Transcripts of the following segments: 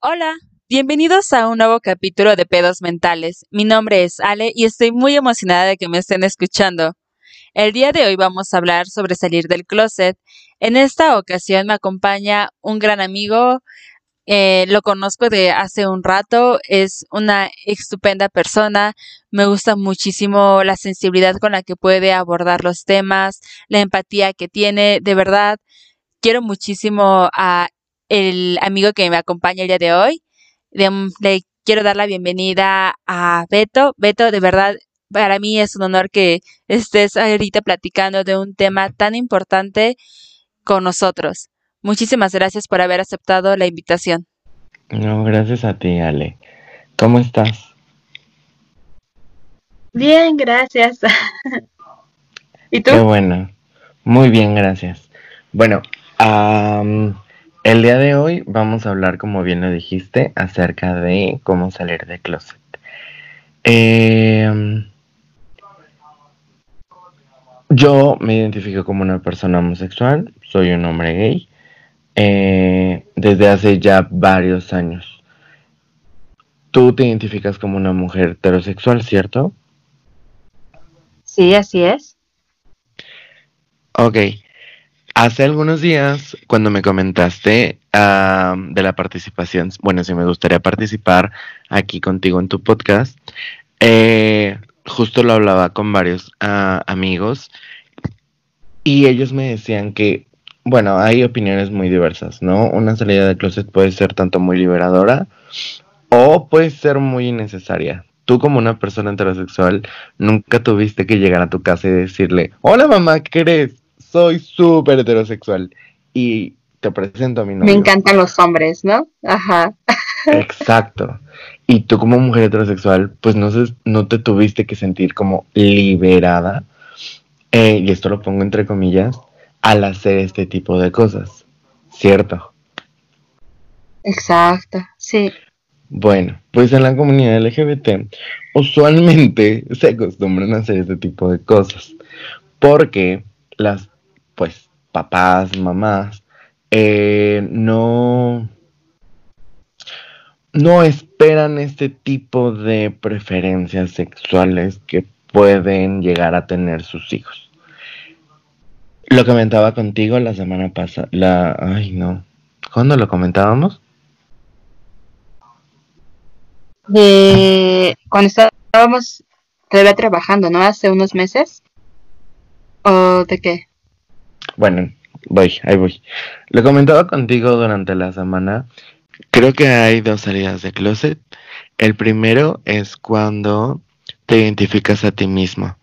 Hola, bienvenidos a un nuevo capítulo de Pedos Mentales. Mi nombre es Ale y estoy muy emocionada de que me estén escuchando. El día de hoy vamos a hablar sobre salir del closet. En esta ocasión me acompaña un gran amigo, eh, lo conozco de hace un rato, es una estupenda persona, me gusta muchísimo la sensibilidad con la que puede abordar los temas, la empatía que tiene, de verdad, quiero muchísimo a el amigo que me acompaña el día de hoy. Le, quiero dar la bienvenida a Beto. Beto, de verdad, para mí es un honor que estés ahorita platicando de un tema tan importante con nosotros. Muchísimas gracias por haber aceptado la invitación. No, gracias a ti, Ale. ¿Cómo estás? Bien, gracias. ¿Y tú? Qué bueno. Muy bien, gracias. Bueno, el día de hoy vamos a hablar, como bien lo dijiste, acerca de cómo salir de closet. Em, yo me identifico como una persona homosexual, soy un hombre gay, eh, desde hace ya varios años. Tú te identificas como una mujer heterosexual, ¿cierto? Sí, así es. Ok. Hace algunos días, cuando me comentaste de la participación, bueno, si me gustaría participar aquí contigo en tu podcast, eh, justo lo hablaba con varios ah, amigos y ellos me decían que, bueno, hay opiniones muy diversas, ¿no? Una salida de closet puede ser tanto muy liberadora o puede ser muy innecesaria. Tú como una persona heterosexual nunca tuviste que llegar a tu casa y decirle, hola mamá, ¿qué crees? Soy súper heterosexual y te presento a mi novio. Me encantan los hombres, ¿no? Ajá. Exacto. Y tú como mujer heterosexual, pues no, no te tuviste que sentir como liberada, eh, y esto lo pongo entre comillas, al hacer este tipo de cosas, ¿cierto? Exacto, sí. Bueno, pues en la comunidad LGBT usualmente se acostumbran a hacer este tipo de cosas, porque las pues papás, mamás, eh, no, no esperan este tipo de preferencias sexuales que pueden llegar a tener sus hijos. Lo comentaba contigo la semana pasada, la, ay no, ¿cuándo lo comentábamos? Cuando estábamos todavía trabajando, ¿no? Hace unos meses. ¿O de qué? Bueno, voy, ahí voy. Lo comentaba contigo durante la semana. Creo que hay dos salidas de closet. El primero es cuando te identificas a ti mismo,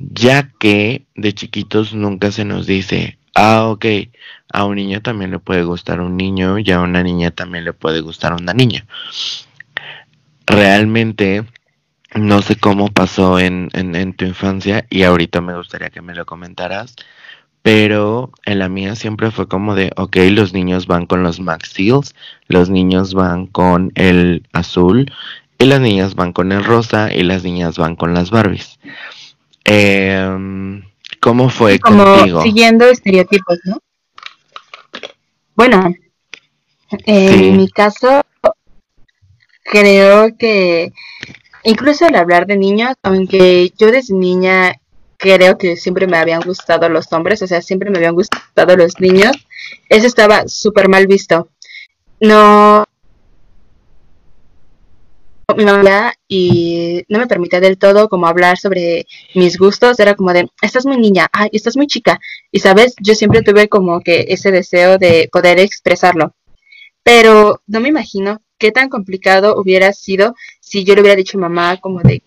ya que de chiquitos nunca se nos dice, ah, ok, a un niño también le puede gustar un niño y a una niña también le puede gustar una niña. Realmente no sé cómo pasó en, en, en tu infancia y ahorita me gustaría que me lo comentaras pero en la mía siempre fue como de, ok, los niños van con los Max Steels, los niños van con el azul, y las niñas van con el rosa, y las niñas van con las Barbies. Em, ¿Cómo fue como Siguiendo estereotipos, ¿no? Bueno, en mi caso, creo que incluso al hablar de niños, aunque yo desde niña creo que siempre me habían gustado los hombres, o sea, siempre me habían gustado los niños. Eso estaba súper mal visto. No mi mamá y no me permitía del todo como hablar sobre mis gustos, era como de, estás muy niña, ay, estás muy chica. Y sabes, yo siempre tuve como que ese deseo de poder expresarlo. Pero no me imagino qué tan complicado hubiera sido si yo le hubiera dicho a mamá como de,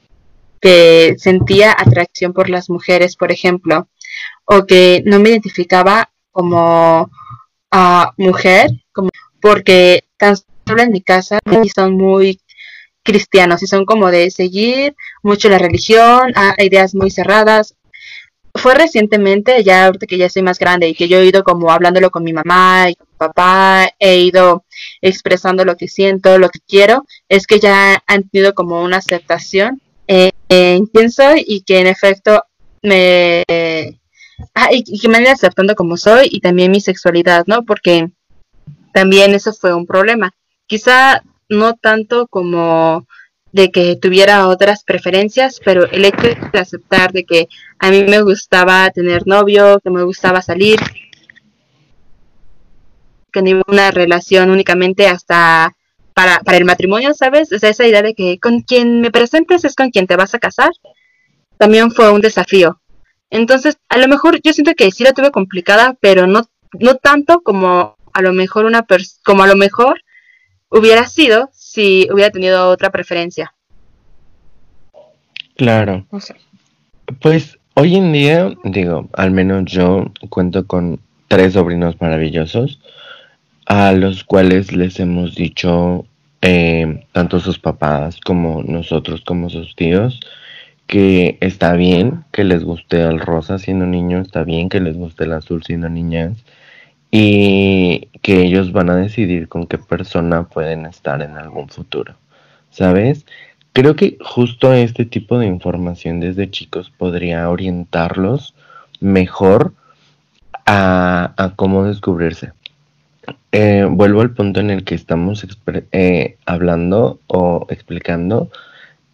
que sentía atracción por las mujeres, por ejemplo, o que no me identificaba como a mujer, como porque tan solo en mi casa son muy cristianos y son como de seguir mucho la religión, a ideas muy cerradas. Fue recientemente, ya ahorita que ya soy más grande y que yo he ido como hablándolo con mi mamá y con mi papá, he ido expresando lo que siento, lo que quiero, es que ya han tenido como una aceptación eh, en quién soy y que en efecto me... Ah, y, que me han aceptando como soy y también mi sexualidad, ¿no? Porque también eso fue un problema, quizá no tanto como de que tuviera otras preferencias, pero el hecho de aceptar de que a mí me gustaba tener novio, que me gustaba salir, que no una relación únicamente hasta para, para el matrimonio, ¿sabes? O sea, esa idea de que con quien me presentes es con quien te vas a casar, también fue un desafío. Entonces, a lo mejor yo siento que sí la tuve complicada, pero no, no tanto como a lo mejor una como a lo mejor hubiera sido si hubiera tenido otra preferencia. Claro. Pues hoy en día, digo, al menos yo cuento con tres sobrinos maravillosos a los cuales les hemos dicho, eh, tanto sus papás como nosotros, como sus tíos, que está bien que les guste el rosa siendo niños, está bien que les guste el azul siendo niñas, y que ellos van a decidir con qué persona pueden estar en algún futuro, ¿sabes? Creo que justo este tipo de información desde chicos podría orientarlos mejor a, cómo descubrirse. Eh, vuelvo al punto en el que estamos eh, hablando o explicando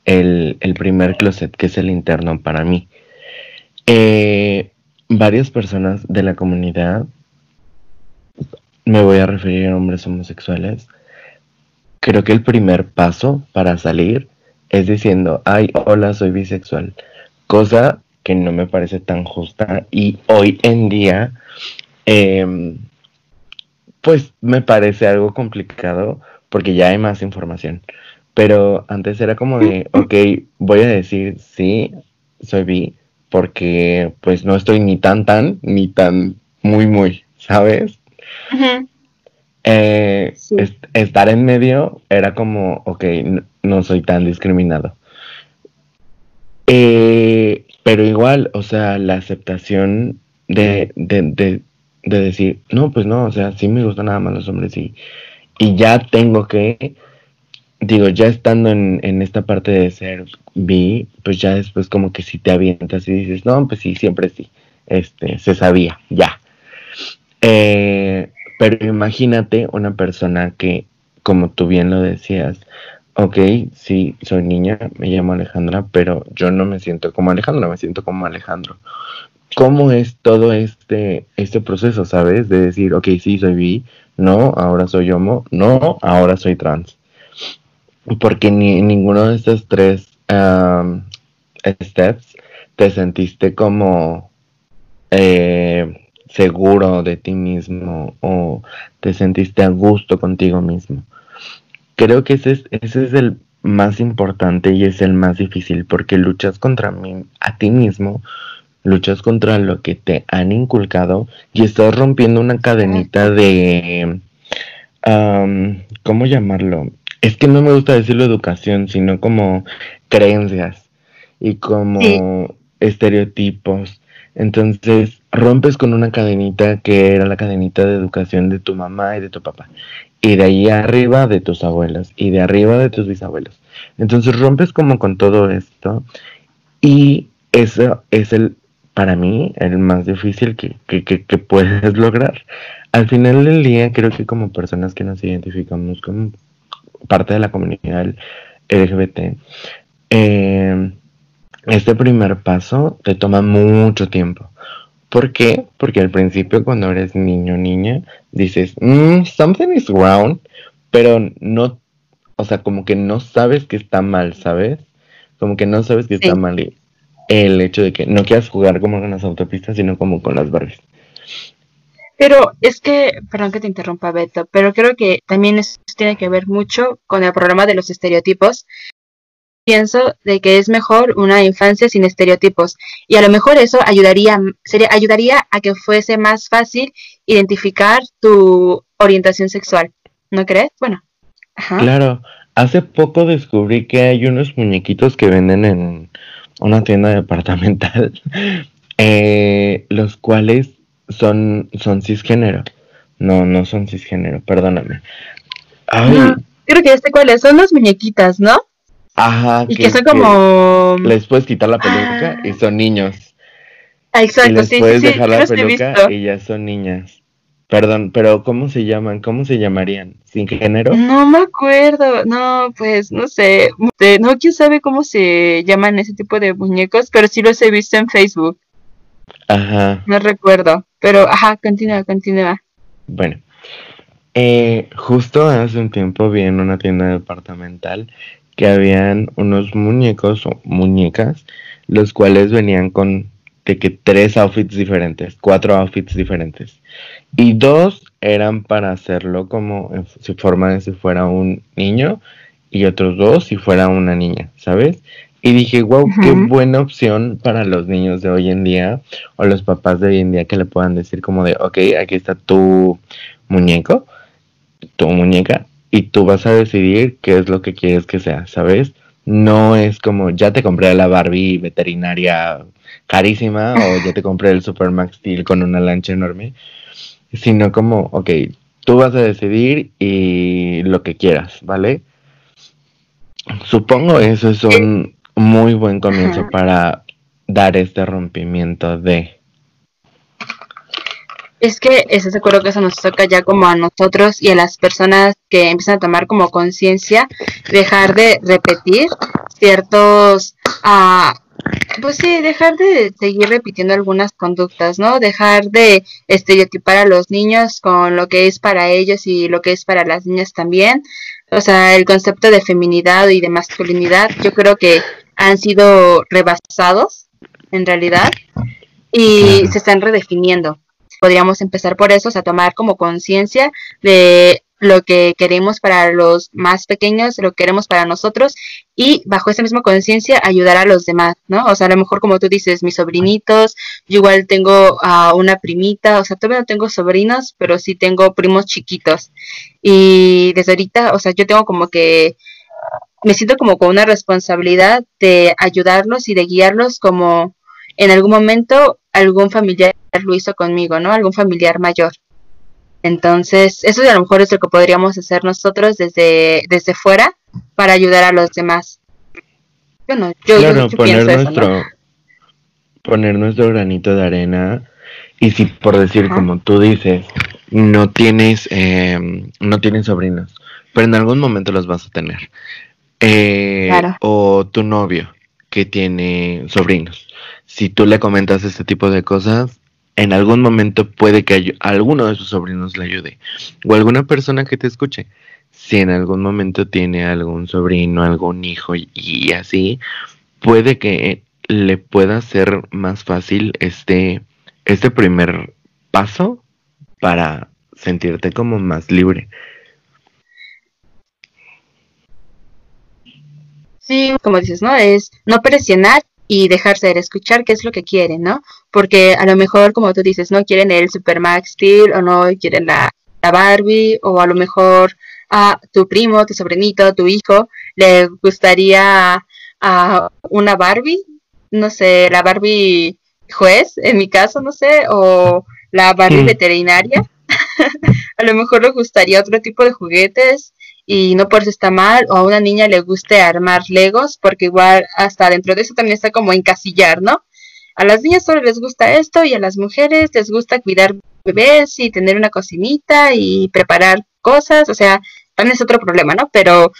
el, primer closet, que es el interno para mí. Eh, varias personas de la comunidad me voy a referir a hombres homosexuales, creo que el primer paso para salir es diciendo, ay, hola, soy bisexual. Cosa que no me parece tan justa y hoy en día, em, pues me parece algo complicado porque ya hay más información. Pero antes era como de, ok, voy a decir sí, soy bi, porque pues no estoy ni tan tan, ni tan muy muy, ¿sabes? Eh, estar en medio era como, ok, no, soy tan discriminado. Eh, pero igual, o sea, la aceptación de, de, decir, no, pues no, o sea, sí me gustan nada más los hombres y, y ya tengo que, digo, ya estando en, en esta parte de ser bi, pues ya después como que si te avientas y dices, no, pues sí, siempre sí, este, se sabía, ya. Eh, pero imagínate una persona que, como tú bien lo decías, ok, sí, soy niña, me llamo Alejandra, pero yo no me siento como Alejandra, me siento como Alejandro. ¿Cómo es todo este, este proceso, sabes? De decir, ok, sí, soy bi, no, ahora soy homo, no, ahora soy trans. Porque ni ninguno de estos tres steps te sentiste como eh, seguro de ti mismo o te sentiste a gusto contigo mismo. Creo que ese es, ese es el más importante y es el más difícil porque luchas contra mí, a ti mismo, luchas contra lo que te han inculcado y estás rompiendo una cadenita de... ¿Cómo llamarlo? Es que no me gusta decirlo educación, sino como creencias y como estereotipos entonces rompes con una cadenita que era la cadenita de educación de tu mamá y de tu papá. Y de ahí arriba de tus abuelos. Y de arriba de tus bisabuelos. Entonces rompes como con todo esto. Y eso es el, para mí, el más difícil que, que, que, puedes lograr. Al final del día, creo que como personas que nos identificamos como parte de la comunidad LGBT, eh, este primer paso te toma mucho tiempo. ¿Por qué? Porque al principio cuando eres niño o niña dices, mm, something is wrong, pero no, o sea, como que no sabes que está mal, ¿sabes? Como que no sabes que está mal el hecho de que no quieras jugar como con las autopistas, sino como con las Barbies. Pero es que, perdón que te interrumpa Beto, pero creo que también eso tiene que ver mucho con el problema de los estereotipos pienso de que es mejor una infancia sin estereotipos y a lo mejor eso ayudaría sería ayudaría a que fuese más fácil identificar tu orientación sexual ¿no crees? bueno claro hace poco descubrí que hay unos muñequitos que venden en una tienda departamental eh, los cuales son son cisgénero no no son cisgénero perdóname creo que este cuáles son las muñequitas ¿no? Ajá. Y que, son como... les puedes quitar la peluca y son niños. Ah, exacto, y les puedes dejar la peluca y ya son niñas. Perdón, pero ¿cómo se llaman? ¿Cómo se llamarían? ¿Sin género? No me acuerdo, no, pues no sé, no, quién sabe cómo se llaman ese tipo de muñecos, pero sí los he visto en Facebook. Ajá. No recuerdo, pero ajá, continúa, continúa. Bueno, eh, justo hace un tiempo vi en una tienda departamental que habían unos muñecos o muñecas, los cuales venían con de que tres outfits diferentes, cuatro outfits diferentes. Y dos eran para hacerlo como en su forma de si fuera un niño y otros dos si fuera una niña, ¿sabes? Y dije, wow, qué buena opción para los niños de hoy en día o los papás de hoy en día que le puedan decir como de, ok, aquí está tu muñeco, tu muñeca, y tú vas a decidir qué es lo que quieres que sea, ¿sabes? No es como, ya te compré la Barbie veterinaria carísima o ya te compré el Super Max Steel con una lancha enorme, sino como, ok, tú vas a decidir y lo que quieras, ¿vale? Supongo eso es un muy buen comienzo para dar este rompimiento de... Es que ese se acuerdo que eso nos toca ya como a nosotros y a las personas que empiezan a tomar como conciencia, dejar de repetir ciertos uh, pues sí, dejar de seguir repitiendo algunas conductas, ¿no? Dejar de estereotipar a los niños con lo que es para ellos y lo que es para las niñas también. O sea, el concepto de feminidad y de masculinidad, yo creo que han sido rebasados en realidad y se están redefiniendo. Podríamos empezar por eso, o sea, tomar como conciencia de lo que queremos para los más pequeños, lo que queremos para nosotros y bajo esa misma conciencia ayudar a los demás, ¿no? O sea, a lo mejor como tú dices, mis sobrinitos, yo igual tengo a una primita, o sea, todavía no tengo sobrinos, pero sí tengo primos chiquitos. Y desde ahorita, o sea, yo tengo como que me siento como con una responsabilidad de ayudarlos y de guiarlos como en algún momento algún familiar lo hizo conmigo, ¿no? Algún familiar mayor. Entonces, eso a lo mejor es lo que podríamos hacer nosotros desde, desde fuera para ayudar a los demás. Bueno, yo, claro, poner nuestro, poner nuestro granito de arena y si por decir como tú dices, no tienes, em, no tienes sobrinos, pero en algún momento los vas a tener. Eh, o tu novio que tiene sobrinos. Si tú le comentas este tipo de cosas, en algún momento puede que alguno de sus sobrinos le ayude o alguna persona que te escuche. Si en algún momento tiene algún sobrino, algún hijo y, así, puede que le pueda ser más fácil este, este primer paso para sentirte como más libre. Sí, como dices, ¿no? Es no presionar y dejarse de escuchar qué es lo que quieren, ¿no? Porque a lo mejor, como tú dices, no quieren el Super Max Steel o no quieren la, Barbie o a lo mejor a tu primo, tu sobrinito, tu hijo le gustaría a una Barbie, no sé, la Barbie juez, en mi caso, no sé, o la Barbie mm. veterinaria. a lo mejor le gustaría otro tipo de juguetes y no por eso está mal, o a una niña le guste armar legos, porque igual hasta dentro de eso también está como encasillar, ¿no? A las niñas solo les gusta esto y a las mujeres les gusta cuidar bebés y tener una cocinita y preparar cosas, o sea, también es otro problema, ¿no? Pero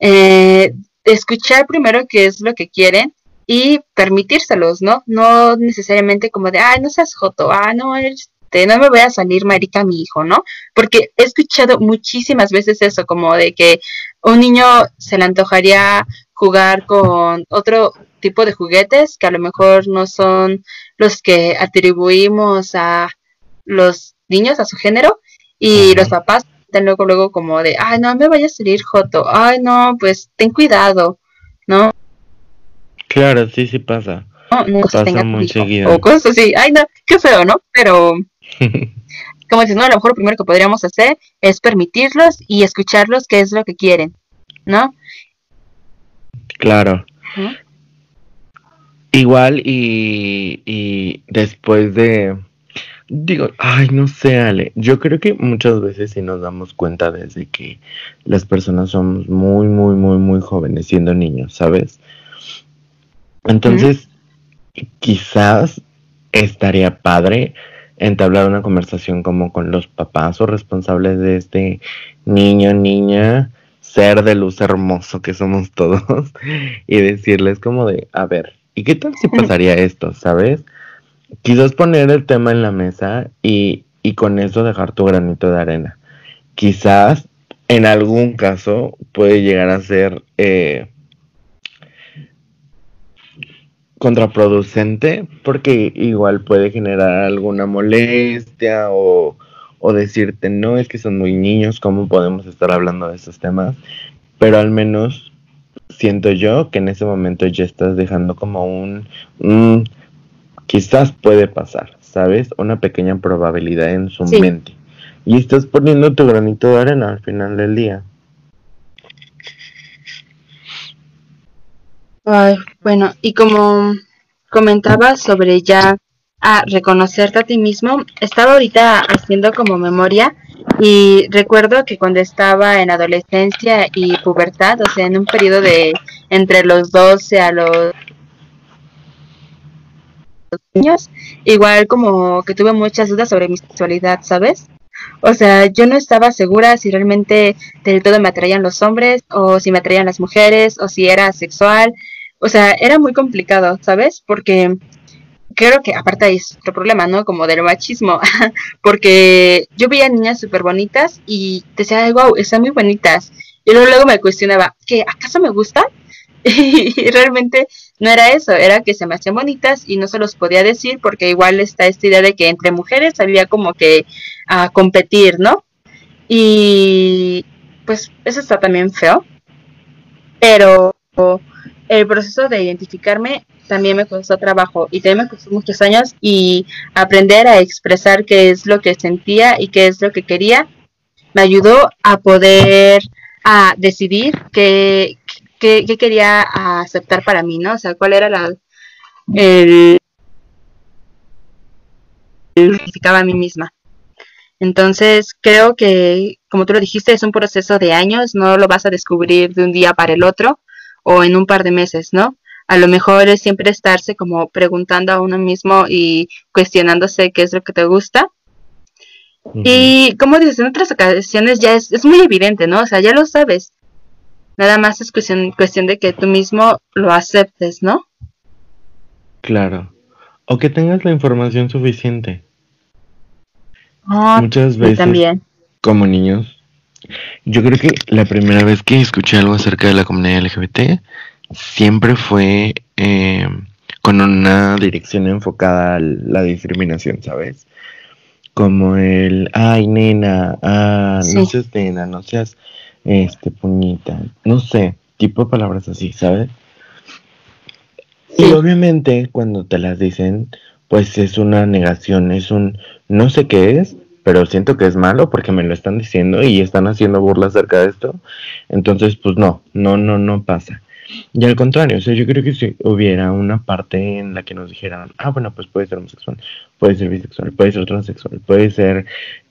eh, escuchar primero qué es lo que quieren y permitírselos, ¿no? No necesariamente como de, ay, no seas joto, ah, no, eres este, no me voy a salir marica mi hijo, ¿no? Porque he escuchado muchísimas veces eso, como de que un niño se le antojaría jugar con otro tipo de juguetes que a lo mejor no son los que atribuimos a los niños, a su género, y los papás están luego, luego como de, ay, no me vaya a salir joto, ay, no, pues ten cuidado, ¿no? Claro, sí, sí pasa. No, pasa muy seguido. O cosas así, ay, no, qué feo, ¿no? Pero como dices, no, a lo mejor lo primero que podríamos hacer es permitirlos y escucharlos qué es lo que quieren, ¿no? Claro. Igual y, y después de, digo, ay, no sé, Ale, yo creo que muchas veces sí nos damos cuenta desde que las personas somos muy, muy, muy, muy jóvenes siendo niños, ¿sabes? Entonces, quizás estaría padre entablar una conversación como con los papás o responsables de este niño, niña, ser de luz hermoso que somos todos y decirles como de, a ver, ¿y qué tal si pasaría esto, sabes? Quizás poner el tema en la mesa y, y con eso dejar tu granito de arena. Quizás en algún caso puede llegar a ser eh, contraproducente porque igual puede generar alguna molestia o, o, decirte no es que son muy niños, ¿cómo podemos estar hablando de esos temas? Pero al menos siento yo que en ese momento ya estás dejando como un quizás puede pasar, ¿sabes? Una pequeña probabilidad en su mente. Y estás poniendo tu granito de arena al final del día. Ay, bueno, y como comentabas sobre ya a reconocerte a ti mismo, estaba ahorita haciendo como memoria y recuerdo que cuando estaba en adolescencia y pubertad, o sea, en un periodo de entre los 12 a los niños, igual como que tuve muchas dudas sobre mi sexualidad, ¿sabes? O sea, yo no estaba segura si realmente del todo me atraían los hombres o si me atraían las mujeres o si era sexual. O sea, era muy complicado, ¿sabes? Porque creo que aparte hay otro problema, ¿no? Como del machismo, porque yo veía niñas súper bonitas y decía, wow, están muy bonitas. Y luego, luego me cuestionaba, ¿qué? ¿Acaso me gustan? y realmente no era eso, era que se me hacían bonitas y no se los podía decir porque igual está esta idea de que entre mujeres había como que a competir, ¿no? Y pues eso está también feo, pero el proceso de identificarme también me costó trabajo y también me costó muchos años y aprender a expresar qué es lo que sentía y qué es lo que quería me ayudó a poder a decidir qué, qué, quería aceptar para mí, ¿no? O sea, cuál era la, el, el a mí misma. Entonces, creo que, como tú lo dijiste, es un proceso de años, no lo vas a descubrir de un día para el otro o en un par de meses, ¿no? A lo mejor es siempre estarse como preguntando a uno mismo y cuestionándose qué es lo que te gusta. Y como dices, en otras ocasiones ya es, es muy evidente, ¿no? O sea, ya lo sabes. Nada más es cuestión, cuestión de que tú mismo lo aceptes, ¿no? Claro. O que tengas la información suficiente. Muchas veces, también. como niños, yo creo que la primera vez que escuché algo acerca de la comunidad LGBT siempre fue eh, con una dirección enfocada a la discriminación, ¿sabes? Como el, ay, nena, ah, no seas nena, no seas este, puñita, no sé, tipo de palabras así, ¿sabes? Y obviamente cuando te las dicen, pues es una negación, es un no sé qué es, pero siento que es malo porque me lo están diciendo y están haciendo burla acerca de esto. Entonces, pues no, no, no, no pasa. Y al contrario, o sea, yo creo que si hubiera una parte en la que nos dijeran, ah, bueno, pues puede ser homosexual, puede ser bisexual, puede ser transexual, puede ser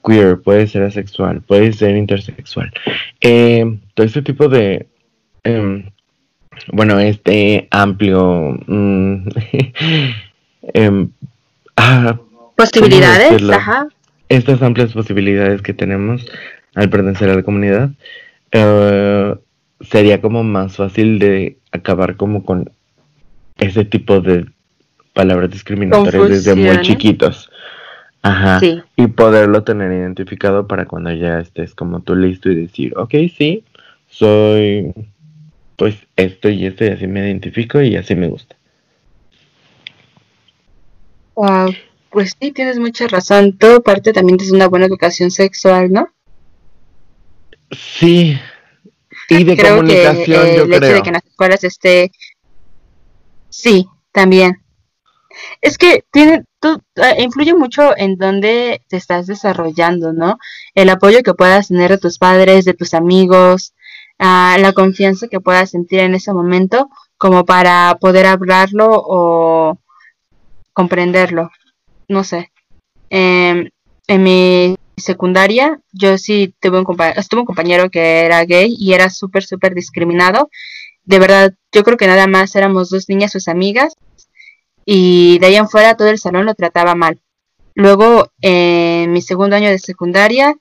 queer, puede ser asexual, puede ser intersexual. Eh, todo este tipo de, em, bueno, este amplio... Mm, em, ah, posibilidades, ajá. Estas amplias posibilidades que tenemos al pertenecer a la comunidad. Uh, sería como más fácil de acabar como con ese tipo de palabras discriminatorias desde muy chiquitos. Ajá. Y poderlo tener identificado para cuando ya estés como tú listo y decir, ok, sí, soy pues esto y esto y así me identifico y así me gusta. Wow, pues sí, tienes mucha razón. Todo parte también de una buena educación sexual, ¿no? Sí, y de comunicación, que, el hecho de que en las escuelas esté... Sí, también. Es que tiene, tú, eh, influye mucho en dónde te estás desarrollando, ¿no? El apoyo que puedas tener de tus padres, de tus amigos, uh, la confianza que puedas sentir en ese momento como para poder hablarlo o comprenderlo. No sé. Eh, en mi secundaria, yo sí tuve un, estuve un compañero que era gay y era súper, súper discriminado. De verdad, yo creo que nada más éramos dos niñas, sus amigas, y de ahí en fuera todo el salón lo trataba mal. Luego, en mi segundo año de secundaria,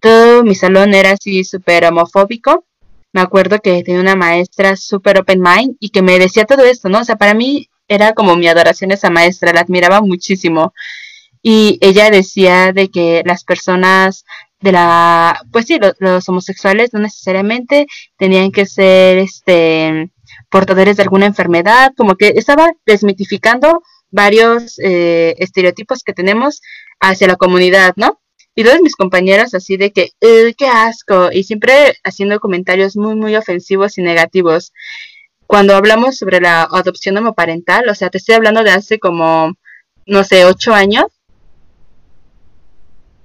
todo mi salón era así súper homofóbico. Me acuerdo que tenía una maestra súper open mind y que me decía todo esto, ¿no? O sea, para mí era como mi adoración a esa maestra, la admiraba muchísimo. Y ella decía de que las personas de la, pues sí, los, homosexuales no necesariamente tenían que ser, este, portadores de alguna enfermedad, como que estaba desmitificando varios eh, estereotipos que tenemos hacia la comunidad, ¿no? Y todos mis compañeros así de que, qué asco, y siempre haciendo comentarios muy, muy ofensivos y negativos. Cuando hablamos sobre la adopción homoparental, o sea, te estoy hablando de hace como, no sé, ocho años.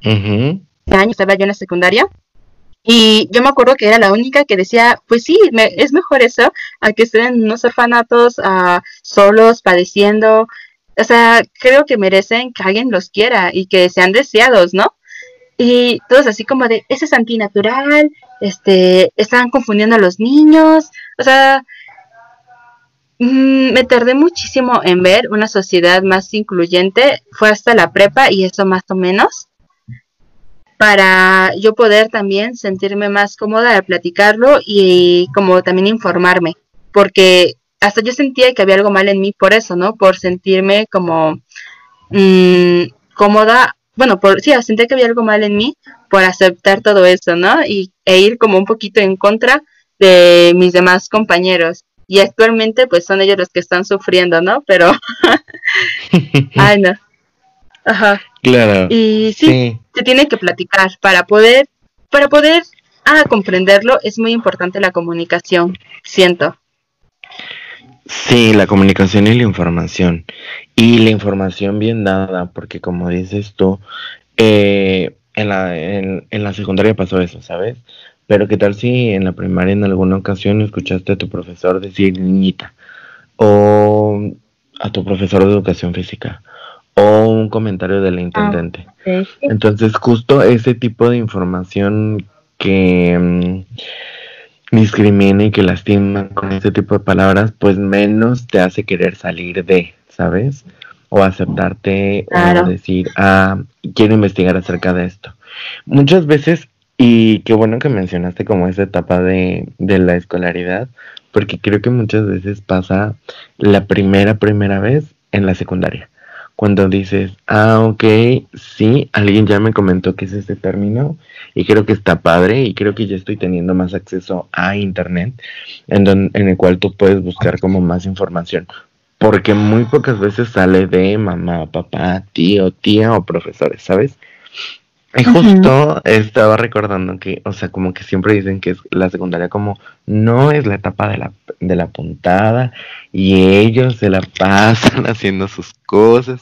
Uh años estaba yo en la secundaria. Y yo me acuerdo que era la única que decía, pues sí, es mejor eso a que estén en unos orfanatos uh, solos, padeciendo. O sea, creo que merecen que alguien los quiera y que sean deseados, ¿no? Y todos así como de, ese es antinatural, este, están confundiendo a los niños, o sea, me tardé muchísimo en ver una sociedad más incluyente, fue hasta la prepa y eso más o menos, para yo poder también sentirme más cómoda al platicarlo y como también informarme, porque hasta yo sentía que había algo mal en mí por eso, ¿no? Por sentirme como mmm, cómoda bueno, por, sí, sentía que había algo mal en mí por aceptar todo eso, ¿no? Y, e ir como un poquito en contra de mis demás compañeros. Y actualmente, pues son ellos los que están sufriendo, ¿no? Pero, ay, no. Ajá. Claro. Y sí, se tiene que platicar para poder, para poder, ah, comprenderlo, es muy importante la comunicación, siento. Sí, la comunicación y la información. Y la información bien dada, porque como dices tú, eh, en, la, en, la secundaria pasó eso, ¿sabes? Pero qué tal si en la primaria en alguna ocasión escuchaste a tu profesor decir niñita, o a tu profesor de educación física, o un comentario del intendente. Ah, Entonces, justo ese tipo de información que... Mm, discrimina y que lastima con ese tipo de palabras, pues menos te hace querer salir de, ¿sabes? O aceptarte o decir, ah, quiero investigar acerca de esto. Muchas veces, y qué bueno que mencionaste como esa etapa de, de la escolaridad, porque creo que muchas veces pasa la primera, primera vez en la secundaria cuando dices, ah, ok, sí, alguien ya me comentó que es este término y creo que está padre y creo que ya estoy teniendo más acceso a internet en, en el cual tú puedes buscar como más información. Porque muy pocas veces sale de mamá, papá, tío, tía o profesores, ¿sabes? Y justo estaba recordando que, o sea, como que siempre dicen que es la secundaria como no es la etapa de la, de la puntada y ellos se la pasan haciendo sus cosas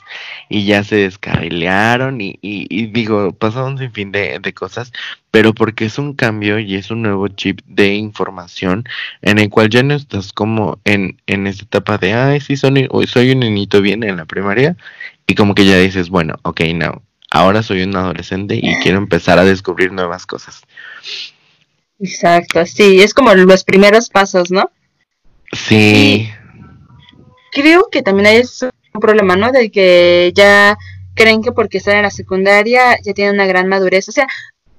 y ya se descarrilearon y, y, digo, pasaron sin fin de, de, cosas, pero porque es un cambio y es un nuevo chip de información en el cual ya no estás como en, en esta etapa de, ay, sí, soy, soy un niñito bien en la primaria y como que ya dices, bueno, ok, no, ahora soy un adolescente y quiero empezar a descubrir nuevas cosas. Exacto, sí, es como los primeros pasos, ¿no? Sí. creo que también hay un problema, ¿no? De que ya creen que porque están en la secundaria ya tienen una gran madurez. O sea,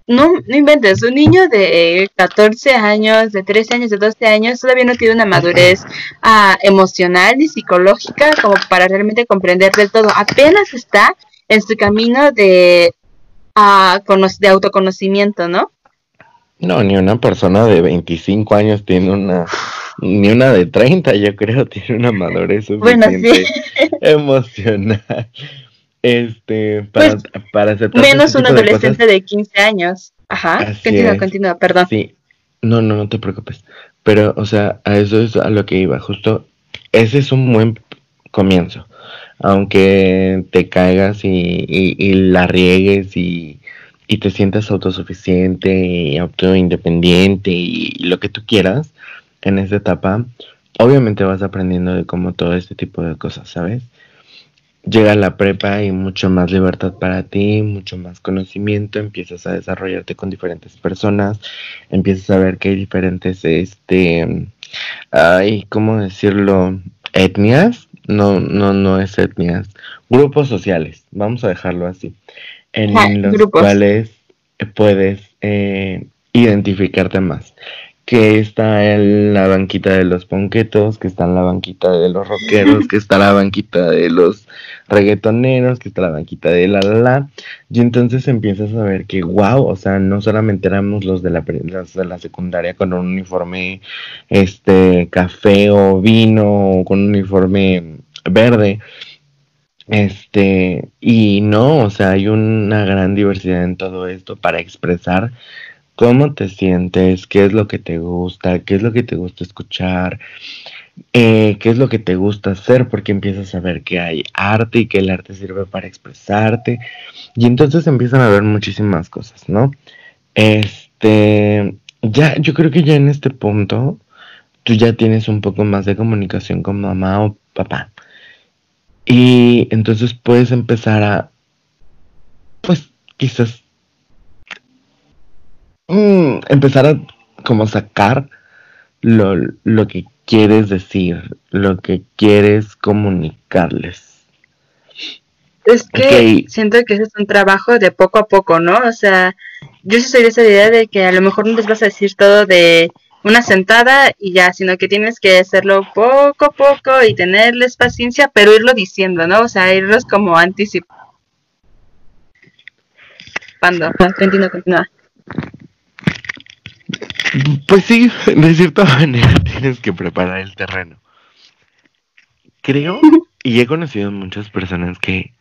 no, no inventes, un niño de 14 años, de 13 años, de 12 años, todavía no tiene una madurez ah, emocional y psicológica como para realmente comprender del todo. Apenas está en su camino de, de autoconocimiento, ¿no? No, ni una persona de 25 años tiene una, ni una de 30, yo creo, tiene una madurez suficiente emocional. Este, para, pues, para aceptar Menos un adolescente de, 15 años. Ajá, continúa, continúa, perdón. Sí, no, no, no te preocupes. Pero, o sea, a eso es a lo que iba, justo. Ese es un buen comienzo aunque te caigas y, la riegues y, te sientas autosuficiente y autoindependiente y, y lo que tú quieras en esta etapa, obviamente vas aprendiendo de cómo todo este tipo de cosas, ¿sabes? Llega la prepa y mucho más libertad para ti, mucho más conocimiento, empiezas a desarrollarte con diferentes personas, empiezas a ver que hay diferentes, este, ay, ¿cómo decirlo? Etnias no, no, no es etnias, grupos sociales, vamos a dejarlo así, en los cuales puedes eh, identificarte más. Que está en la banquita de los ponquetos, que está en la banquita de los rockeros, que está la banquita de los reggaetoneros, que está la banquita de la la la. Y entonces empiezas a ver que, wow, o sea, no solamente éramos los de la, de la secundaria con un uniforme este café o vino o con un uniforme verde. Este, y no, o sea, hay una gran diversidad en todo esto para expresar cómo te sientes, qué es lo que te gusta, qué es lo que te gusta escuchar, eh, qué es lo que te gusta hacer, porque empiezas a ver que hay arte y que el arte sirve para expresarte. Y entonces empiezan a ver muchísimas cosas, ¿no? Este, ya, yo creo que ya en este punto, tú ya tienes un poco más de comunicación con mamá o papá. Y entonces puedes empezar a, pues quizás Mm, empezar a como sacar lo, lo que quieres decir, lo que quieres comunicarles. Es que siento que ese es un trabajo de poco a poco, ¿no? O sea, yo sí soy de esa idea de que a lo mejor no les vas a decir todo de una sentada y ya, sino que tienes que hacerlo poco a poco y tenerles paciencia, pero irlo diciendo, ¿no? O sea, irlos como anticipando. Continúa, continúa. Pues sí, de cierta manera tienes que preparar el terreno. Creo, y he conocido muchas personas que,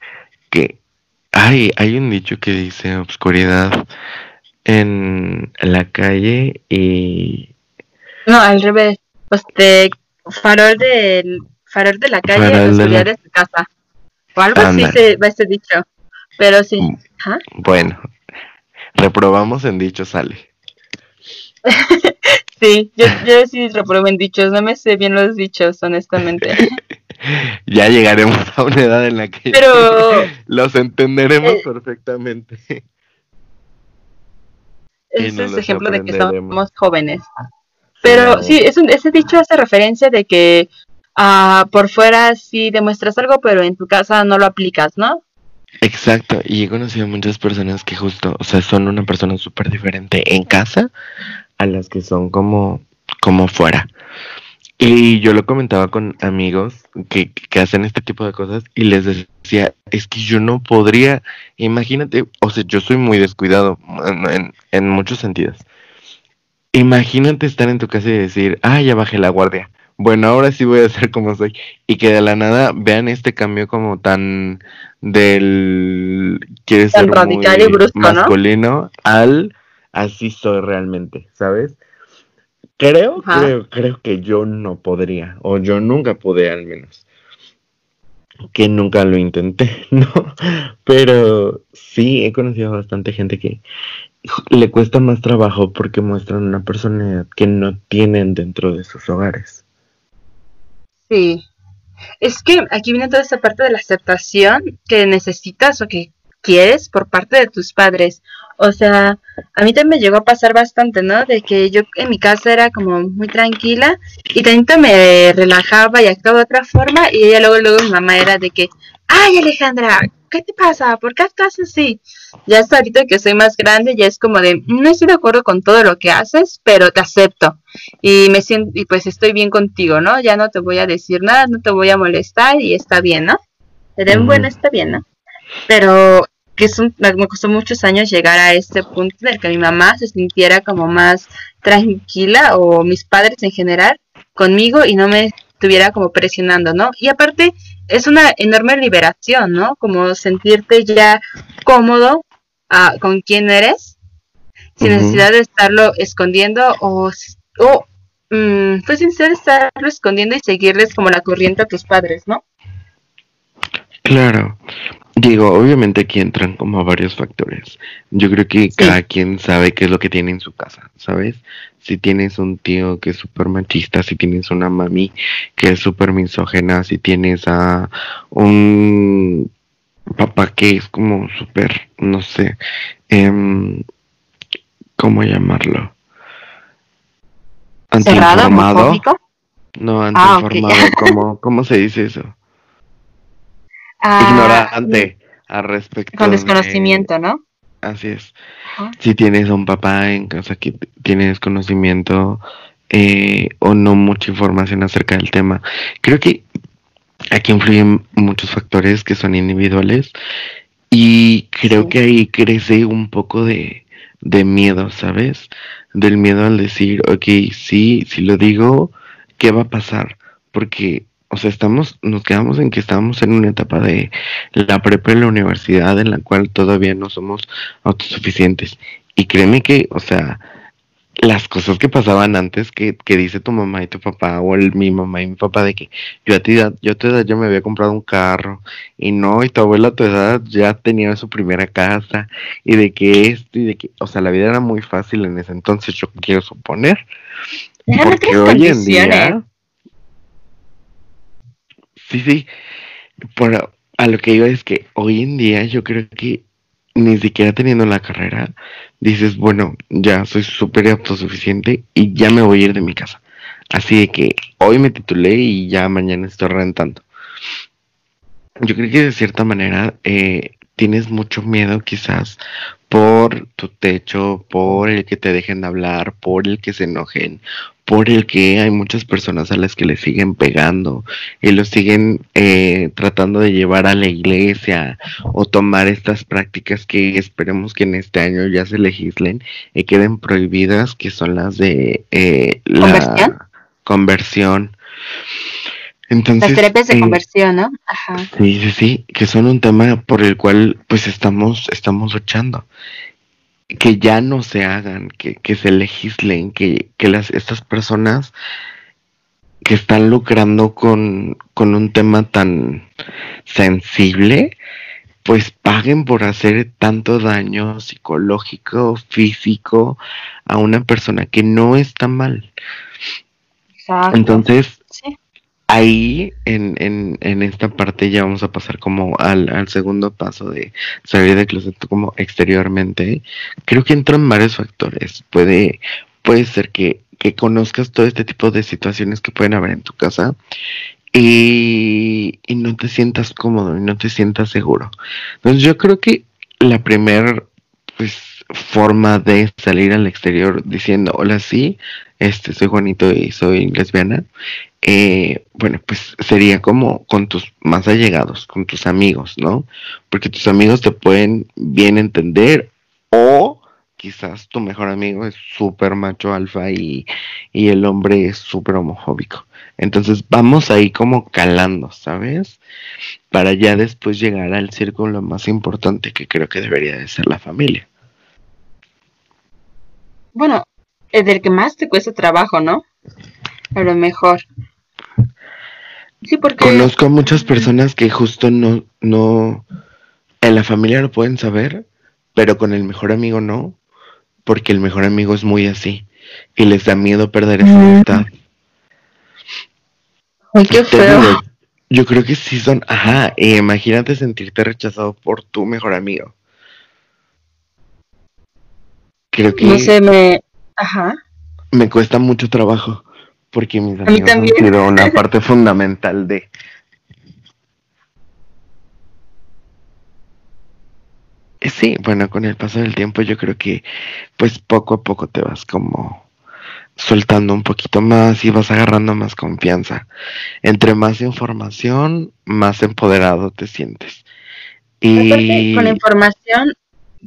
que hay, hay un dicho que dice obscuridad en la calle y... No, al revés. Este, farol de, farol de la calle, farol de, de su casa. O algo así se va este dicho. Pero sí. Mm, bueno, reprobamos en dicho sale. sí, yo, yo sí reprobé en dichos, no me sé bien los dichos, honestamente. ya llegaremos a una edad en la que los entenderemos eh, perfectamente. Ese es ejemplo de que somos jóvenes. Pero sí, ese dicho hace referencia de que uh, por fuera sí demuestras algo, pero en tu casa no lo aplicas, ¿no? Exacto, y he conocido muchas personas que justo, o sea, son una persona súper diferente en casa a las que son como, como fuera. Y yo lo comentaba con amigos que, que, hacen este tipo de cosas y les decía, es que yo no podría, imagínate, o sea, yo soy muy descuidado en, en muchos sentidos. Imagínate estar en tu casa y decir, ah, ya bajé la guardia. Bueno, ahora sí voy a ser como soy. Y que de la nada vean este cambio como tan del... Quieres ser radical y brusco, masculino al así soy realmente, ¿sabes? Creo, creo, creo que yo no podría, o yo nunca pude al menos. Que nunca lo intenté, ¿no? Pero sí, he conocido a bastante gente que le cuesta más trabajo porque muestran una personalidad que no tienen dentro de sus hogares. Sí. Es que aquí viene toda esta parte de la aceptación que necesitas o que quieres por parte de tus padres. O sea, a mí también me llegó a pasar bastante, ¿no? De que yo en mi casa era como muy tranquila y tanto me relajaba y actuaba de otra forma y ella luego, luego mi mamá era de que, ay Alejandra, ¿qué te pasa? ¿Por qué actúas así? Ya hasta ahorita que soy más grande ya es como de, no estoy de acuerdo con todo lo que haces, pero te acepto y me siento, y pues estoy bien contigo, ¿no? Ya no te voy a decir nada, no te voy a molestar y está bien, ¿no? Te den bueno, está bien, ¿no? Pero que es me costó muchos años llegar a este punto en el que mi mamá se sintiera como más tranquila o mis padres en general conmigo y no me estuviera como presionando, ¿no? Y aparte es una enorme liberación, ¿no? Como sentirte ya cómodo uh, con quién eres sin necesidad de estarlo escondiendo o, o mm, pues sin de estarlo escondiendo y seguirles como la corriente a tus padres, ¿no? Claro, Digo, obviamente aquí entran como varios factores. Yo creo que cada quien sabe qué es lo que tiene en su casa, ¿sabes? Si tienes un tío que es súper machista, si tienes una mami que es súper misógena, si tienes a un papá que es como súper, no sé, eh, ¿cómo llamarlo? Antiinformado. No, ah, antiinformado, ¿cómo, ¿cómo se dice eso? Ah, ignorante al respecto. Con de- desconocimiento, ¿no? Así es. Ajá. Si tienes a un papá en casa que t- tienes conocimiento eh, o no mucha información acerca del tema, creo que aquí influyen muchos factores que son individuales y creo Sí. que ahí crece un poco de, de miedo, ¿sabes? Del miedo al decir, ok, sí, si lo digo, ¿qué va a pasar? Porque, o sea, estamos, nos quedamos en que estamos en una etapa de la prepa y la universidad en la cual todavía no somos autosuficientes. Y créeme que, o sea, las cosas que pasaban antes que, que dice tu mamá y tu papá, o el, mi mamá y mi papá, de que yo a ti, edad- yo a tu edad yo me había comprado un carro, y no, y tu abuela a tu edad ya tenía su primera casa, y de que esto, y de que, o sea, la vida era muy fácil en ese entonces, yo quiero suponer, porque hoy en día, sí, sí, pero a lo que iba es que hoy en día yo creo que ni siquiera teniendo la carrera, dices, bueno, ya soy súper autosuficiente y ya me voy a ir de mi casa. Así de que hoy me titulé y ya mañana estoy rentando. Yo creo que de cierta manera eh, tienes mucho miedo quizás por tu techo, por el que te dejen hablar, por el que se enojen, por el que hay muchas personas a las que le siguen pegando y lo siguen eh, tratando de llevar a la iglesia o tomar estas prácticas que esperemos que en este año ya se legislen y queden prohibidas, que son las de eh, la ¿Conversión? conversión. Entonces, Las terapias de eh, conversión, ¿no? Ajá. Sí, sí, sí, que son un tema por el cual pues estamos, estamos luchando. Que ya no se hagan, que, que se legislen, que, que las, estas personas que están lucrando con, con un tema tan sensible, pues paguen por hacer tanto daño psicológico, físico a una persona que no está mal. Exacto. Entonces. Ahí en, en, en esta parte ya vamos a pasar como al, al segundo paso de salir del closet como exteriormente. Creo que entran varios factores. Puede, puede ser que, que conozcas todo este tipo de situaciones que pueden haber en tu casa y, y no te sientas cómodo y no te sientas seguro. Entonces yo creo que la primera pues forma de salir al exterior diciendo hola sí, este soy Juanito y soy lesbiana, eh, bueno, pues sería como con tus más allegados, con tus amigos, ¿no? Porque tus amigos te pueden bien entender o quizás tu mejor amigo es súper macho alfa y, y el hombre es súper homofóbico. Entonces vamos ahí como calando, ¿sabes? Para ya después llegar al círculo más importante que creo que debería de ser la familia. Bueno, es del que más te cuesta trabajo, ¿no? A lo mejor. Sí, porque... Conozco a muchas personas que justo no, no, en la familia lo pueden saber, pero con el mejor amigo no, porque el mejor amigo es muy así y les da miedo perder esa Mm. amistad. Ay, qué feo. digo, yo creo que sí son, ajá, e imagínate sentirte rechazado por tu mejor amigo. Creo que No sé, me... Ajá. me cuesta mucho trabajo porque mis amigos han sido una parte fundamental de Eh, Sí, bueno, con el paso del tiempo yo creo que pues poco a poco te vas como soltando un poquito más y vas agarrando más confianza. Entre más información, más empoderado te sientes. Aparte, Y con la información,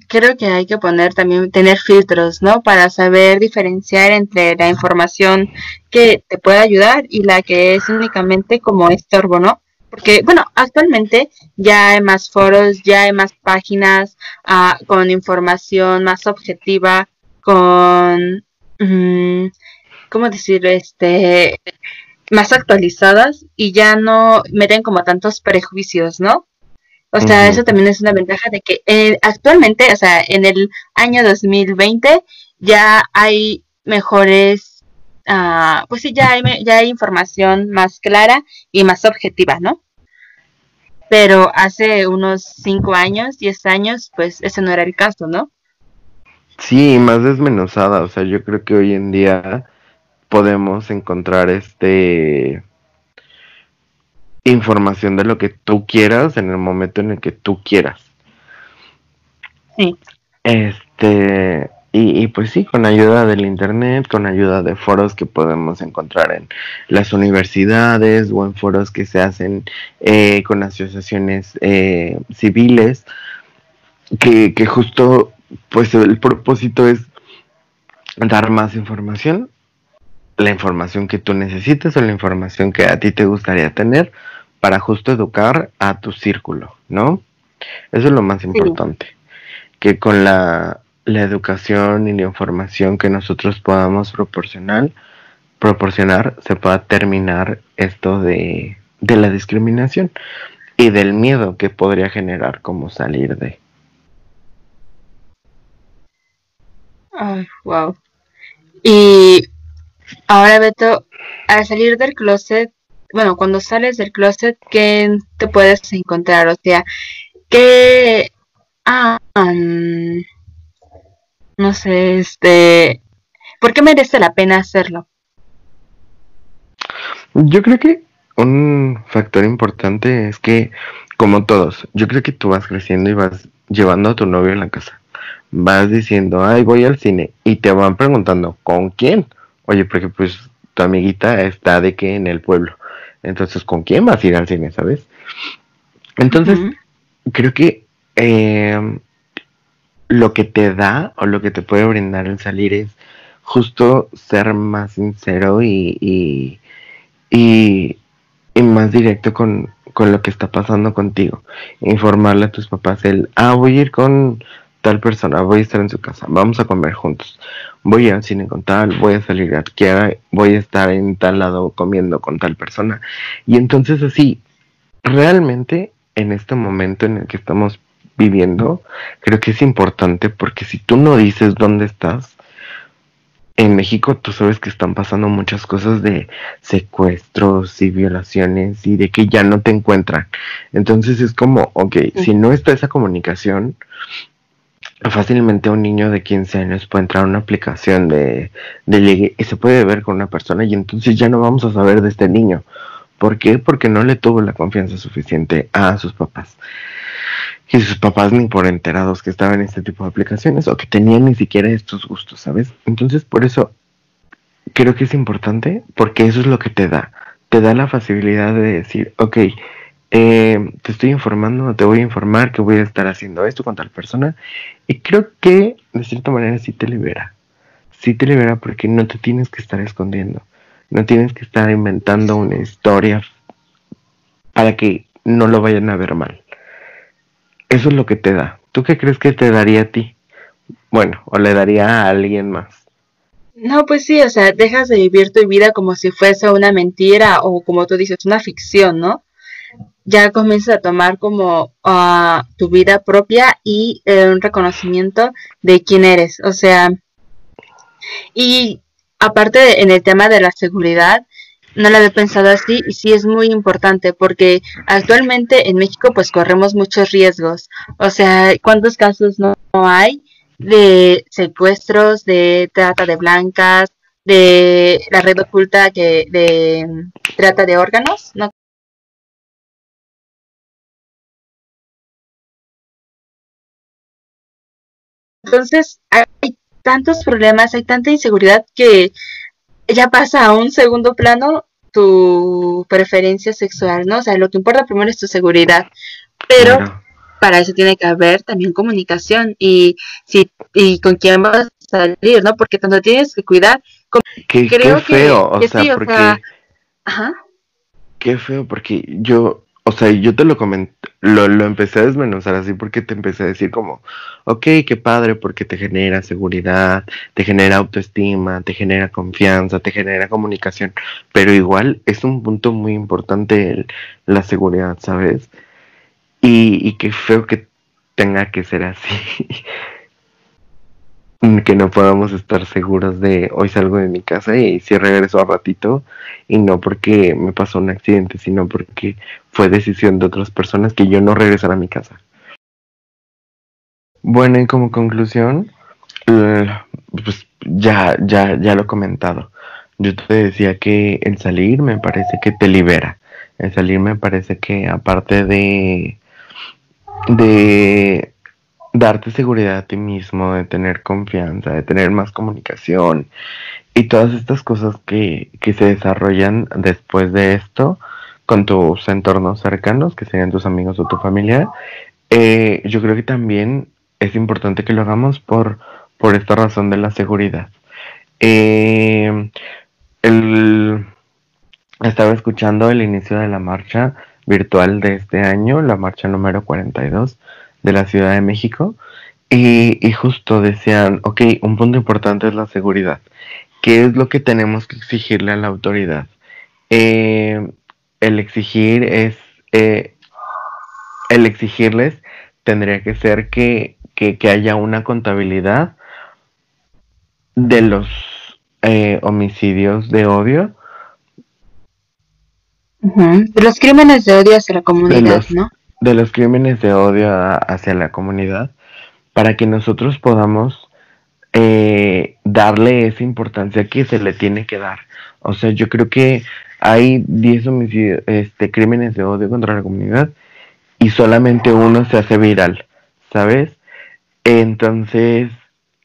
creo que hay que poner también, tener filtros, ¿no? Para saber diferenciar entre la información que te puede ayudar y la que es únicamente como estorbo, ¿no? Porque, bueno, actualmente ya hay más foros, ya hay más páginas ah, con información más objetiva, con, mm, ¿cómo decir? Este, más actualizadas y ya no meten como tantos prejuicios, ¿no? O sea, eso también es una ventaja de que eh, actualmente, o sea, en el año 2020 ya hay mejores, ah, pues sí, ya hay, ya hay información más clara y más objetiva, ¿no? Pero hace unos 5 años, 10 años, pues ese no era el caso, ¿no? Sí, más desmenuzada. O sea, yo creo que hoy en día podemos encontrar este información de lo que tú quieras en el momento en el que tú quieras. Sí. Este, y, pues sí, con ayuda del Internet, con ayuda de foros que podemos encontrar en las universidades o en foros que se hacen eh, con asociaciones eh, civiles, que, que justo pues el propósito es dar más información, la información que tú necesites o la información que a ti te gustaría tener para justo educar a tu círculo, ¿no? Eso es lo más importante, que con la la educación y la información que nosotros podamos proporcionar, proporcionar se pueda terminar esto de, de la discriminación y del miedo que podría generar como salir de. Wow. Y ahora, Beto, al salir del closet, bueno, cuando sales del closet, ¿qué te puedes encontrar? O sea, ¿qué... Ah, um, no sé, este, ¿por qué merece la pena hacerlo? Yo creo que un factor importante es que, como todos, yo creo que tú vas creciendo y vas llevando a tu novio en la casa. Vas diciendo, ay, voy al cine. Y te van preguntando, ¿con quién? Oye, porque pues tu amiguita está de que en el pueblo. Entonces, ¿con quién vas a ir al cine, sabes? Entonces, creo que eh, lo que te da o lo que te puede brindar el salir es justo ser más sincero y, y, más directo con, lo que está pasando contigo. Informarle a tus papás el, ah, voy a ir con tal persona, voy a estar en su casa, vamos a comer juntos, voy a al cine con tal, voy a salir aquí, voy a estar en tal lado comiendo con tal persona. Y entonces así, realmente en este momento en el que estamos viviendo, creo que es importante porque si tú no dices dónde estás, en México tú sabes que están pasando muchas cosas de secuestros y violaciones y de que ya no te encuentran. Entonces es como, ok, si no está esa comunicación, fácilmente un niño de 15 años puede entrar a una aplicación de, de y se puede ver con una persona y entonces ya no vamos a saber de este niño. ¿Por qué? Porque no le tuvo la confianza suficiente a sus papás y sus papás ni por enterados que estaban en este tipo de aplicaciones o que tenían ni siquiera estos gustos, ¿sabes? Entonces, por eso creo que es importante porque eso es lo que te da. Te da la facilidad de decir, ok, eh, te estoy informando, te voy a informar que voy a estar haciendo esto con tal persona. Y creo que de cierta manera sí te libera. Sí te libera porque no te tienes que estar escondiendo. No tienes que estar inventando una historia para que no lo vayan a ver mal. Eso es lo que te da. ¿Tú qué crees que te daría a ti? Bueno, o le daría a alguien más. No, pues sí, o sea, dejas de vivir tu vida como si fuese una mentira o como tú dices, una ficción, ¿no? Ya comienzas a tomar como uh, tu vida propia y eh, un reconocimiento de quién eres. O sea, y aparte en el tema de la seguridad, no lo había pensado así y sí es muy importante porque actualmente en México pues corremos muchos riesgos. O sea, ¿cuántos casos no, hay de secuestros, de trata de blancas, de la red oculta que de trata de órganos? ¿no? Entonces, hay tantos problemas, hay tanta inseguridad que ya pasa a un segundo plano tu preferencia sexual, ¿no? O sea, lo que importa primero es tu seguridad, pero para eso tiene que haber también comunicación y si y con quién vas a salir, ¿no? Porque tanto tienes que cuidar. qué, creo feo, o, sea, porque, ajá. Qué feo, porque yo o sea, yo te lo comenté, lo, lo, empecé a desmenuzar así porque te empecé a decir como, ok, qué padre porque te genera seguridad, te genera autoestima, te genera confianza, te genera comunicación, pero igual es un punto muy importante la seguridad, ¿sabes? Y, y qué feo que tenga que ser así. que no podamos estar seguros de hoy salgo de mi casa y si regreso a ratito y no porque me pasó un accidente, sino porque fue decisión de otras personas que yo no regresara a mi casa. Bueno, y como conclusión, pues ya, ya, ya lo he comentado. Yo te decía que el salir me parece que te libera. El salir me parece que aparte de, de darte seguridad a ti mismo, de tener confianza, de tener más comunicación y todas estas cosas que, que se desarrollan después de esto con tus entornos cercanos, que sean tus amigos o tu familia, eh, yo creo que también es importante que lo hagamos por, por esta razón de la seguridad. Eh, el, estaba escuchando el inicio de la marcha virtual de este año, la marcha número 42 de la Ciudad de México, y, y justo decían, ok, un punto importante es la seguridad. ¿Qué es lo que tenemos que exigirle a la autoridad? Eh, el exigir es, eh, el exigirles tendría que ser que, que, que haya una contabilidad de los eh, homicidios de odio. De los crímenes de odio hacia la comunidad, los- ¿no? De los crímenes de odio hacia la comunidad para que nosotros podamos eh, darle esa importancia que se le tiene que dar. O sea, yo creo que hay 10 homicidios, este, crímenes de odio contra la comunidad y solamente uno se hace viral, ¿sabes? Entonces,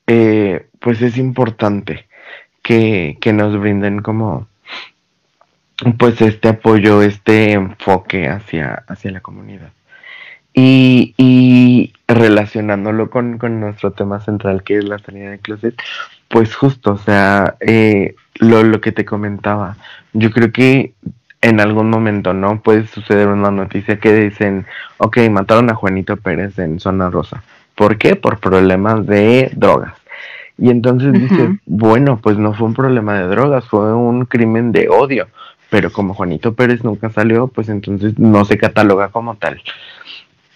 eh, pues es importante que, que nos brinden como pues este apoyo, este enfoque hacia, hacia la comunidad. Y, y relacionándolo con, con nuestro tema central, que es la salida del closet, pues justo, o sea, eh, lo, lo que te comentaba, yo creo que en algún momento, ¿no? Puede suceder una noticia que dicen, ok, mataron a Juanito Pérez en Zona Rosa. ¿Por qué? Por problemas de drogas. Y entonces dices, bueno, pues no fue un problema de drogas, fue un crimen de odio. Pero como Juanito Pérez nunca salió, pues entonces no se cataloga como tal.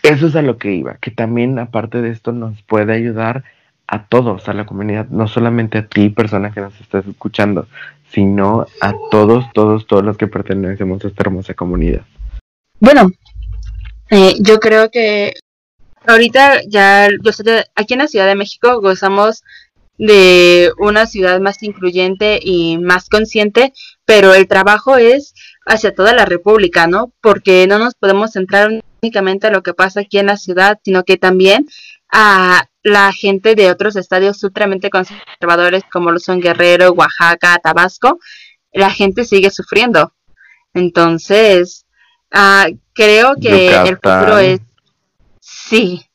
Eso es a lo que iba, que también aparte de esto nos puede ayudar a todos, a la comunidad, no solamente a ti, persona que nos estás escuchando, sino a todos, todos, todos los que pertenecemos a esta hermosa comunidad. Bueno, eh, yo creo que ahorita ya, yo sé aquí en la Ciudad de México gozamos de una ciudad más incluyente y más consciente, pero el trabajo es hacia toda la República, ¿no? Porque no nos podemos centrar únicamente lo que pasa aquí en la ciudad, sino que también a la gente de otros estadios ultramente conservadores como lo son Guerrero, Oaxaca, Tabasco, la gente sigue sufriendo. Entonces, ah, creo que el futuro es, sí,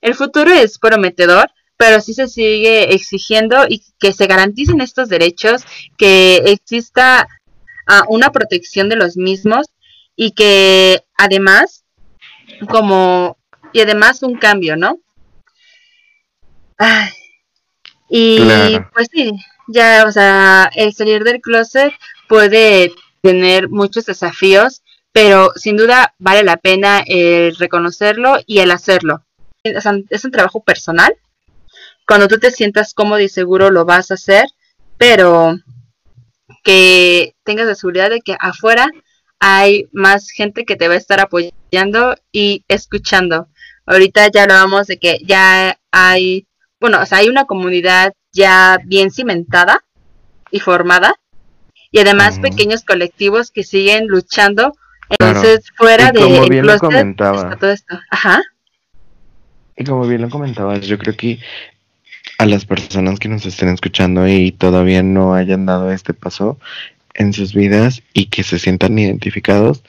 el futuro es prometedor, pero sí se sigue exigiendo y que se garanticen estos derechos, que exista ah, una protección de los mismos y que además, como, y además un cambio, ¿no? Ay, y Claro. pues sí, ya, o sea, el salir del closet puede tener muchos desafíos, pero sin duda vale la pena el reconocerlo y el hacerlo. O sea, es un trabajo personal. Cuando tú te sientas cómodo y seguro lo vas a hacer, pero que tengas la seguridad de que afuera hay más gente que te va a estar apoyando y escuchando. Ahorita ya hablábamos de que ya hay, bueno, o sea, hay una comunidad ya bien cimentada y formada y además pequeños colectivos que siguen luchando. Claro. Entonces, fuera Y de como bien lo closet comentaba. está todo esto. Ajá. Y como bien lo comentabas, yo creo que a las personas que nos estén escuchando y todavía no hayan dado este paso en sus vidas y que se sientan identificados,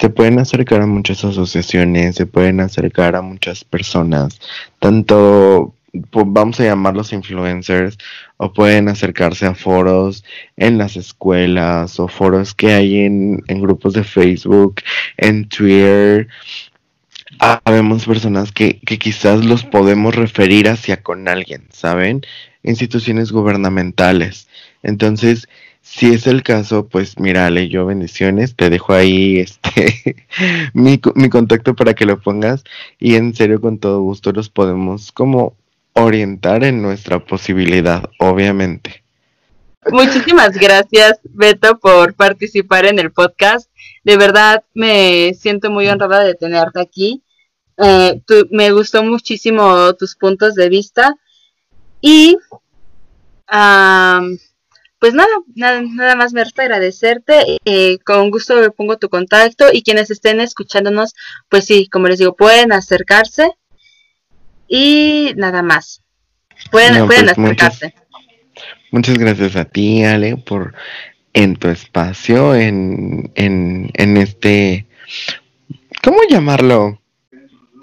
se pueden acercar a muchas asociaciones, se pueden acercar a muchas personas, tanto vamos a llamarlos influencers, o pueden acercarse a foros en las escuelas o foros que hay en, en grupos de Facebook, en Twitter, habemos personas que, que quizás los podemos referir hacia con alguien, ¿saben? Instituciones gubernamentales. Entonces, si es el caso, pues mira, Ale, yo bendiciones, te dejo ahí este mi, mi contacto para que lo pongas y en serio con todo gusto los podemos como orientar en nuestra posibilidad, obviamente. Muchísimas gracias, Beto, por participar en el podcast. De verdad, me siento muy honrada de tenerte aquí. Eh, me gustó muchísimo tus puntos de vista. Y am, pues nada, nada, nada más me resta agradecerte. Eh, con gusto pongo tu contacto y quienes estén escuchándonos, pues sí, como les digo, pueden acercarse y nada más. Pueden, pueden pues acercarse. Muchas, gracias a ti, Ale, por en tu espacio, en, en, en este, ¿cómo llamarlo?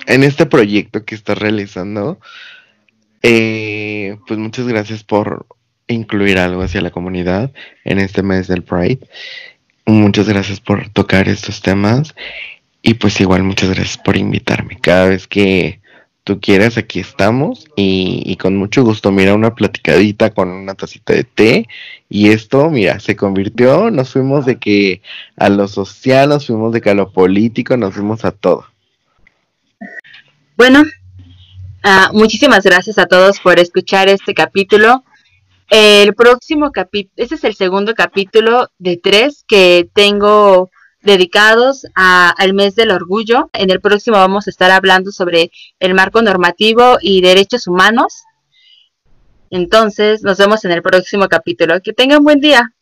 En este proyecto que estás realizando. Eh, pues muchas gracias por incluir algo hacia la comunidad en este mes del Pride. Muchas gracias por tocar estos temas y pues igual muchas gracias por invitarme. Cada vez que tú quieras, aquí estamos y, con mucho gusto, mira, una platicadita con una tacita de té y esto, mira, se convirtió, nos fuimos de que a lo social, nos fuimos de que a lo político, nos fuimos a todo. Bueno, uh, muchísimas gracias a todos por escuchar este capítulo. El próximo capítulo, este es el segundo capítulo de tres que tengo dedicados al mes del orgullo. En el próximo vamos a estar hablando sobre el marco normativo y derechos humanos. Entonces, nos vemos en el próximo capítulo. Que tengan buen día.